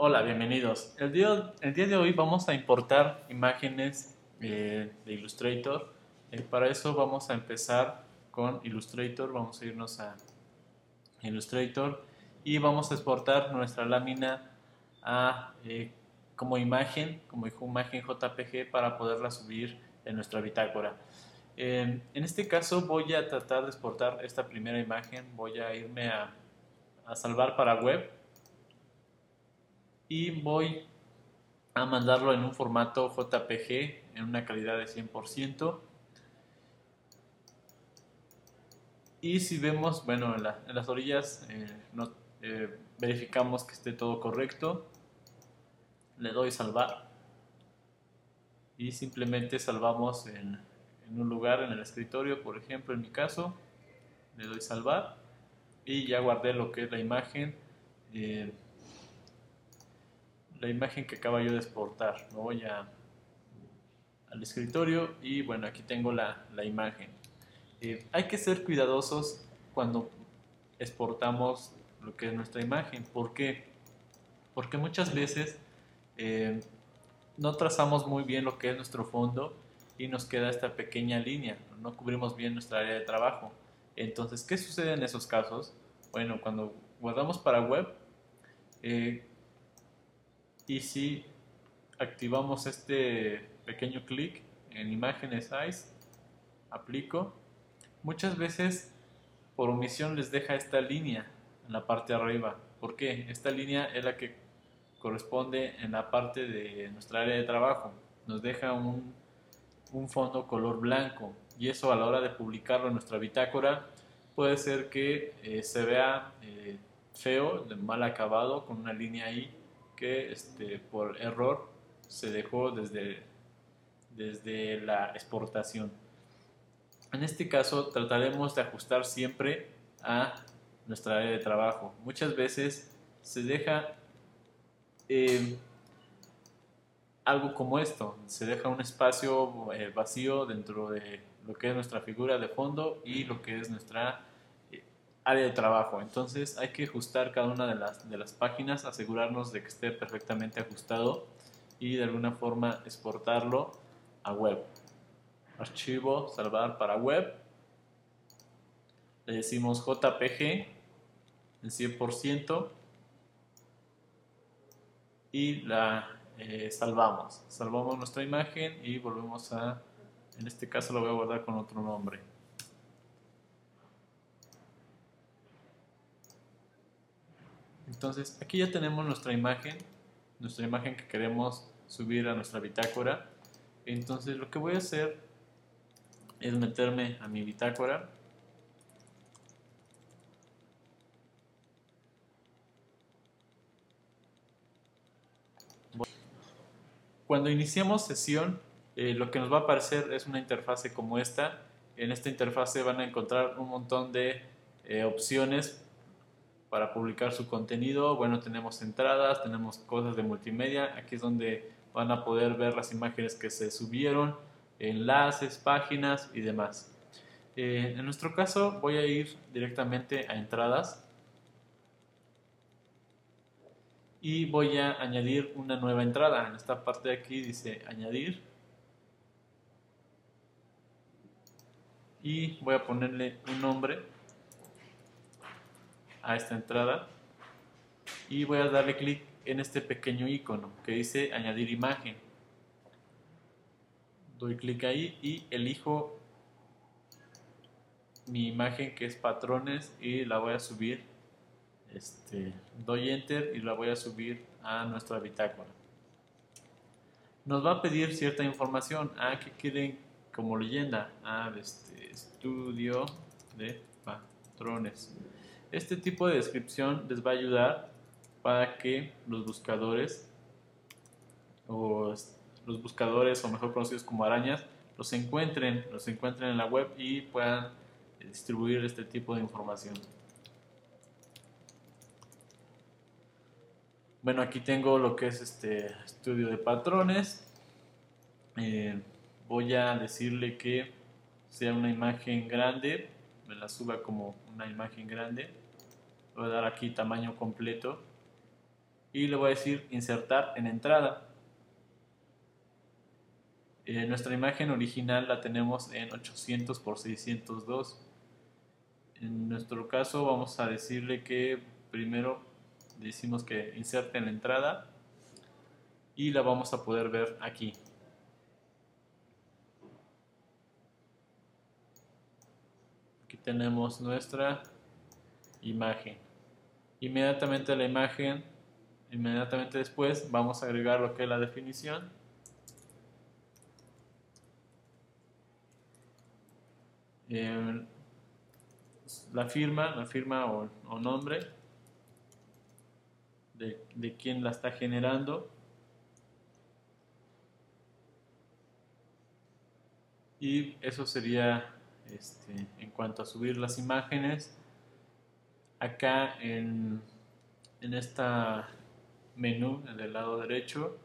Hola, bienvenidos. El día, el día de hoy vamos a importar imágenes eh, de Illustrator. Eh, para eso vamos a empezar con Illustrator. Vamos a irnos a Illustrator y vamos a exportar nuestra lámina a, eh, como imagen, como imagen JPG para poderla subir en nuestra bitácora. en este caso voy a tratar de exportar esta primera imagen. Voy a irme a, a salvar para web y voy a mandarlo en un formato JPG en una calidad de 100%. Y si vemos, bueno, en, las orillas eh, eh, verificamos que esté todo correcto. Le doy salvar. Y simplemente salvamos en, un lugar en el escritorio, por ejemplo, en mi caso. Le doy salvar. Y ya guardé lo que es la imagen. Eh, la imagen que acaba yo de exportar. Me voy a, al escritorio y bueno, aquí tengo la, la imagen. Eh, hay que ser cuidadosos cuando exportamos lo que es nuestra imagen. ¿Por qué? Porque muchas veces eh, no trazamos muy bien lo que es nuestro fondo y nos queda esta pequeña línea, no cubrimos bien nuestra área de trabajo. Entonces, ¿qué sucede en esos casos? Bueno, cuando guardamos para web, eh, y si activamos este pequeño clic en imágenes size, aplico, muchas veces por omisión les deja esta línea en la parte de arriba. ¿Por qué? Esta línea es la que corresponde en la parte de nuestra área de trabajo. Nos deja un, fondo color blanco y eso a la hora de publicarlo en nuestra bitácora puede ser que eh, se vea eh, feo, mal acabado, con una línea ahí que este, por error se dejó desde, desde la exportación. En este caso trataremos de ajustar siempre a nuestra área de trabajo. Muchas veces se deja eh, algo como esto, se deja un espacio eh, vacío dentro de lo que es nuestra figura de fondo y lo que es nuestra área de trabajo. Entonces hay que ajustar cada una de las, de las páginas, asegurarnos de que esté perfectamente ajustado y de alguna forma exportarlo a web. Archivo, salvar para web. Le decimos JPG en 100% y la eh, salvamos. Salvamos nuestra imagen y volvemos a, en este caso lo voy a guardar con otro nombre. Entonces, aquí ya tenemos nuestra imagen, nuestra imagen que queremos subir a nuestra bitácora. Entonces, lo que voy a hacer es meterme a mi bitácora. Cuando iniciamos sesión, eh, lo que nos va a aparecer es una interfase como esta. En esta interfase van a encontrar un montón de eh, opciones para publicar su contenido. Bueno, tenemos entradas, tenemos cosas de multimedia. Aquí es donde van a poder ver las imágenes que se subieron, enlaces, páginas y demás. Eh, en nuestro caso voy a ir directamente a entradas y voy a añadir una nueva entrada. En esta parte de aquí dice añadir y voy a ponerle un nombre a esta entrada y voy a darle clic en este pequeño icono que dice añadir imagen. Doy clic ahí y elijo mi imagen que es patrones y la voy a subir. Este, doy enter y la voy a subir a nuestra bitácora. Nos va a pedir cierta información. Ah, que quieren como leyenda? Ah, este estudio de patrones. Este tipo de descripción les va a ayudar para que los buscadores o los buscadores o mejor conocidos como arañas los encuentren, los encuentren en la web y puedan distribuir este tipo de información. Bueno, aquí tengo lo que es este estudio de patrones. Eh, voy a decirle que sea una imagen grande me la suba como una imagen grande voy a dar aquí tamaño completo y le voy a decir insertar en entrada. Eh, nuestra imagen original la tenemos en 800 por 602. En nuestro caso vamos a decirle que primero decimos que inserte en la entrada y la vamos a poder ver aquí. Tenemos nuestra imagen. Inmediatamente la imagen, inmediatamente después vamos a agregar lo que es la definición la firma, la firma o, nombre de, de quien la está generando. Y eso sería este, en cuanto a subir las imágenes. Acá en, en esta menú del lado derecho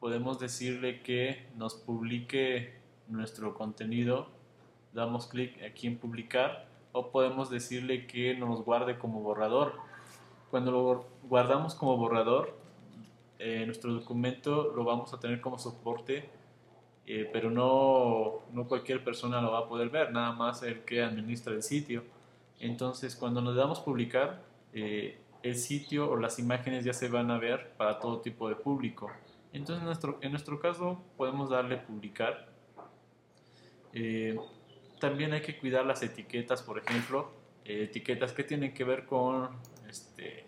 podemos decirle que nos publique nuestro contenido damos clic aquí en publicar o podemos decirle que nos guarde como borrador. Cuando lo guardamos como borrador, eh, nuestro documento lo vamos a tener como soporte, eh, pero no, no cualquier persona lo va a poder ver, nada más el que administra el sitio. Entonces, cuando nos damos publicar, eh, el sitio o las imágenes ya se van a ver para todo tipo de público. Entonces, en nuestro, en nuestro caso, podemos darle publicar. Eh, también hay que cuidar las etiquetas, por ejemplo, eh, etiquetas que tienen que ver con, este,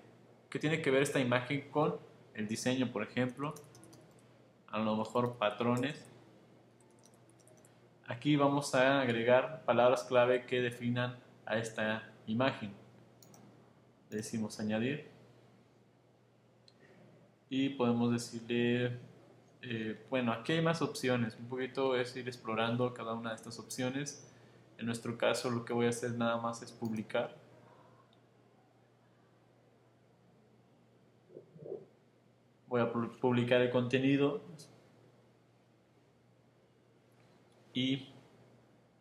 que tiene que ver esta imagen con el diseño, por ejemplo, a lo mejor patrones. Aquí vamos a agregar palabras clave que definan a esta imagen. decimos añadir y podemos decirle eh, bueno, aquí hay más opciones. Un poquito es ir explorando cada una de estas opciones. En nuestro caso lo que voy a hacer nada más es publicar. Voy a publicar el contenido y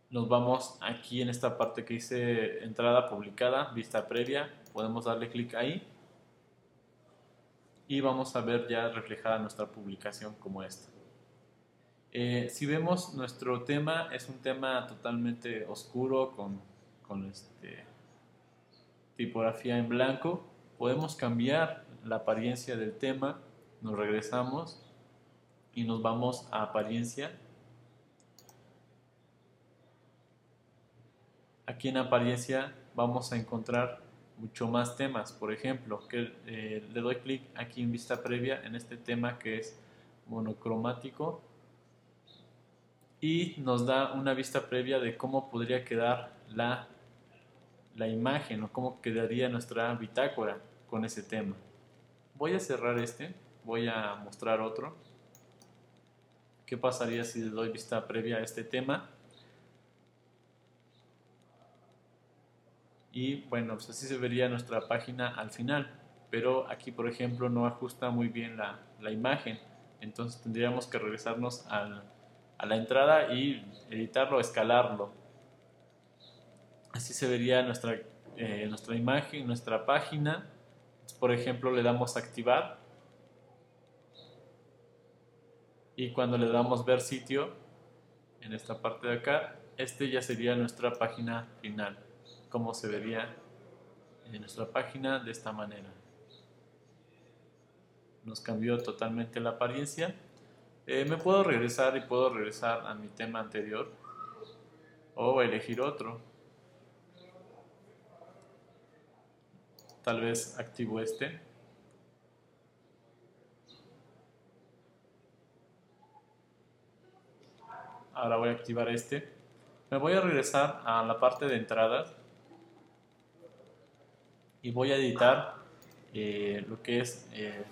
nos vamos aquí en esta parte que dice entrada publicada, vista previa, podemos darle clic ahí y vamos a ver ya reflejada nuestra publicación como esta. Eh, si vemos nuestro tema, es un tema totalmente oscuro con, con este, tipografía en blanco. Podemos cambiar la apariencia del tema, nos regresamos y nos vamos a apariencia. Aquí en apariencia vamos a encontrar mucho más temas. Por ejemplo, que eh, le doy clic aquí en vista previa en este tema que es monocromático y nos da una vista previa de cómo podría quedar la, la imagen o cómo quedaría nuestra bitácora con ese tema. Voy a cerrar este, voy a mostrar otro. ¿Qué pasaría si le doy vista previa a este tema? Y bueno, pues así se vería nuestra página al final. Pero aquí, por ejemplo, no ajusta muy bien la, la imagen. Entonces tendríamos que regresarnos a la entrada y editarlo, escalarlo. Así se vería nuestra, eh, nuestra imagen, nuestra página. Por ejemplo, le damos activar. Y cuando le damos ver sitio, en esta parte de acá, este ya sería nuestra página final. Como se vería en nuestra página de esta manera. Nos cambió totalmente la apariencia. Eh, me puedo regresar y puedo regresar a mi tema anterior o elegir otro. Tal vez activo este. Ahora voy a activar este. Me voy a regresar a la parte de entradas y voy a editar eh, lo que es eh,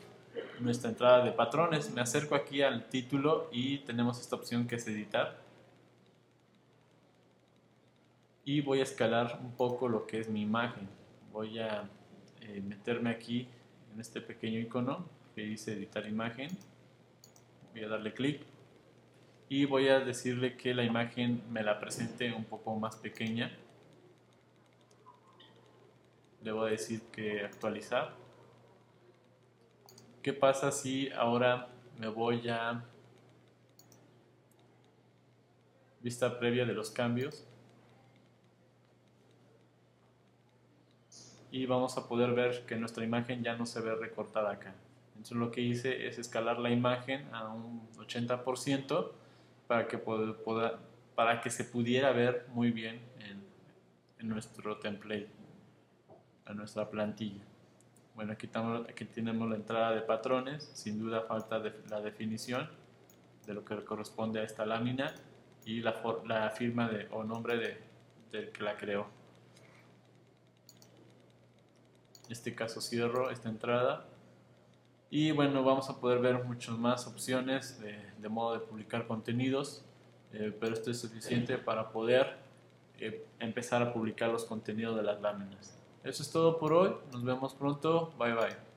nuestra entrada de patrones. Me acerco aquí al título y tenemos esta opción que es editar. Y voy a escalar un poco lo que es mi imagen. Voy a eh, meterme aquí en este pequeño icono que dice editar imagen. Voy a darle clic y voy a decirle que la imagen me la presente un poco más pequeña. Le voy a decir que actualizar ¿Qué pasa si ahora me voy a vista previa de los cambios? Y vamos a poder ver que nuestra imagen ya no se ve recortada acá. Entonces lo que hice es escalar la imagen a un 80% para que, se pudiera ver muy bien en, en nuestro template, en nuestra plantilla. Bueno, aquí, estamos, aquí tenemos la entrada de patrones, sin duda falta de, la definición de lo que corresponde a esta lámina y la, la firma de, o nombre de, del que la creó. En este caso cierro esta entrada y bueno, vamos a poder ver muchas más opciones de, modo de publicar contenidos, eh, pero esto es suficiente para poder eh, empezar a publicar los contenidos de las láminas. Eso es todo por hoy. Nos vemos pronto. Bye bye.